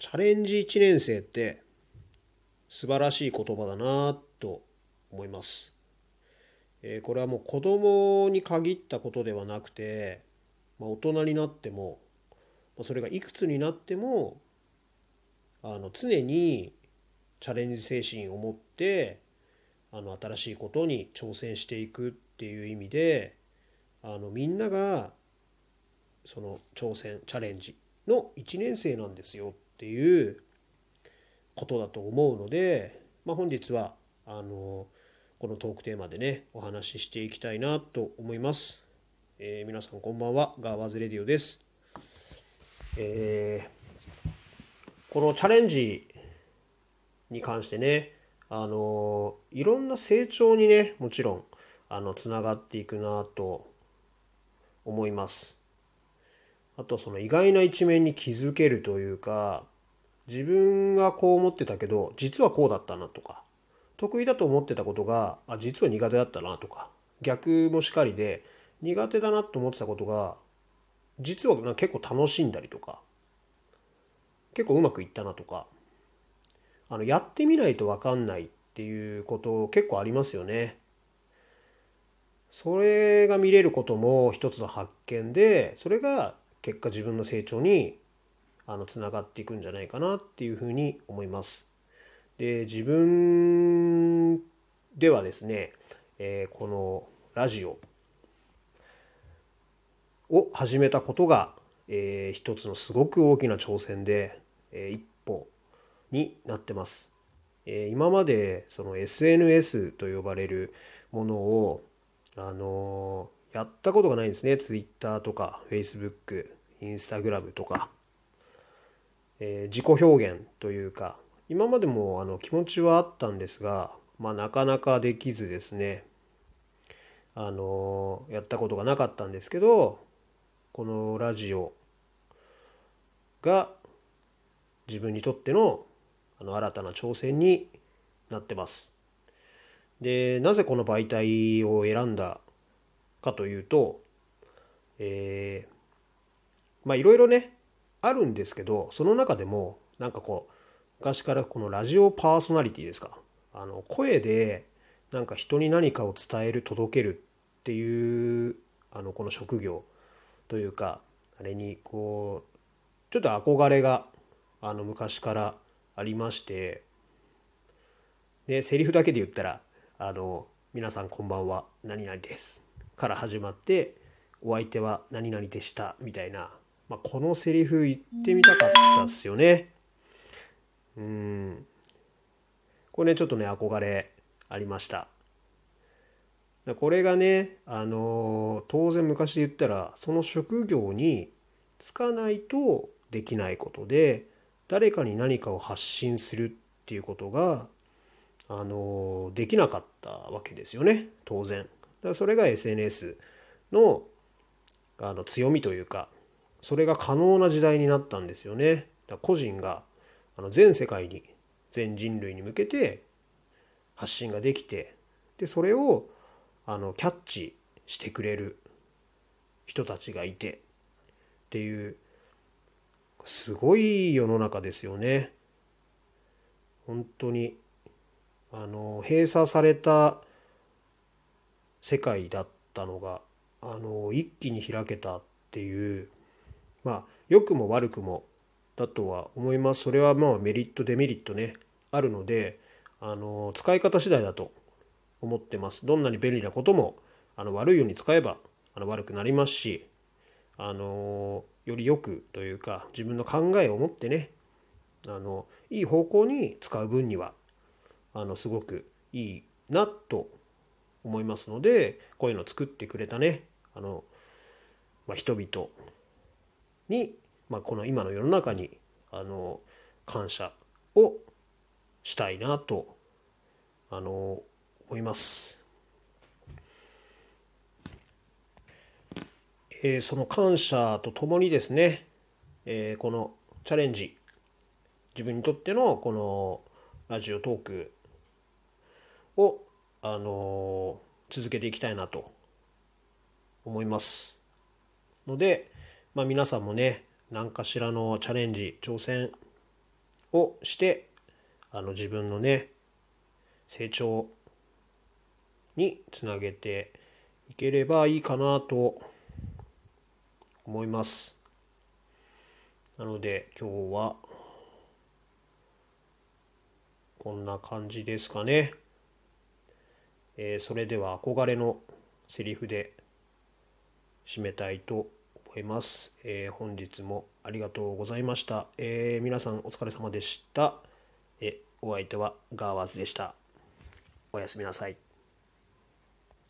チャレンジ1年生って素晴らしい言葉だなと思います。えー、これはもう子供に限ったことではなくて、まあ、大人になってもまそれがいくつになってもあの常にチャレンジ精神を持ってあの新しいことに挑戦していくっていう意味であのみんながその挑戦チャレンジの1年生なんですよっていうことだと思うので、まあ、本日はあのこのトークテーマでねお話ししていきたいなと思います。えー、皆さんこんばんはガーワーズレディオです。えー、このチャレンジに関してねあのいろんな成長にねもちろんあのつながっていくなと思います。あとその意外な一面に気づけるというか自分がこう思ってたけど実はこうだったなとか得意だと思ってたことがあ実は苦手だったなとか逆もしかりで苦手だなと思ってたことが実はな結構楽しんだりとか結構うまくいったなとかあのやってみないと分かんないっていうこと結構ありますよね。それが見れることも一つの発見でそれが結果自分の成長にあのつながっていくんじゃないかなっていうふうに思います。で自分ではですね、えー、このラジオを始めたことが、えー、一つのすごく大きな挑戦で、えー、一歩になってます。えー、今までその SNS と呼ばれるものをあのやったことがないんですね。Twitter とか Facebook、Instagram とか。えー、自己表現というか、今までもあの気持ちはあったんですが、まあ、なかなかできずですね、あのやったことがなかったんですけど、このラジオが自分にとってのあの新たな挑戦になってます。で、なぜこの媒体を選んだかというと、えー、まあいろいろねあるんですけどその中でもなんかこう昔からこのラジオパーソナリティですか？あの声でなんか人に何かを伝える届けるっていうあのこの職業というかあれにこうちょっと憧れがあの昔からありましてでセリフだけで言ったら「あの皆さんこんばんは何々です」から始まってお相手は何々でしたみたいな、まあ、このセリフ言ってみたかったっすよね。うんこれねちょっとね憧れありました。これがねあの当然昔で言ったらその職業に就かないとできないことで誰かに何かを発信するっていうことがあのできなかったわけですよね当然。だからそれが SNS のあの強みというかそれが可能な時代になったんですよね。だ個人があの全世界に全人類に向けて発信ができてでそれをあのキャッチしてくれる人たちがいてっていうすごい世の中ですよね。本当にあの閉鎖された世界だったのがあの一気に開けたっていうまあ良くも悪くもだとは思います。それはまあメリットデメリットねあるのであの使い方次第だと思ってます。どんなに便利なこともあの悪いように使えばあの悪くなりますしあのよりよくというか自分の考えを持ってねあのいい方向に使う分にはあのすごくいいなと思いますのでこういうのを作ってくれたねあの、まあ、人々に、まあ、この今の世の中にあの感謝をしたいなとあの思います。えー、その感謝とともにですね、えー、このチャレンジ自分にとってのこのラジオトークをあの続けていきたいなと思いますので、まあ、皆さんもね何かしらのチャレンジ挑戦をしてあの自分のね成長につなげていければいいかなと思います。なので今日はこんな感じですかね。えー、それでは憧れのセリフで締めたいと思います思います。えー、本日もありがとうございました。えー、皆さんお疲れ様でした。えお相手はガーワーズでした。おやすみなさい。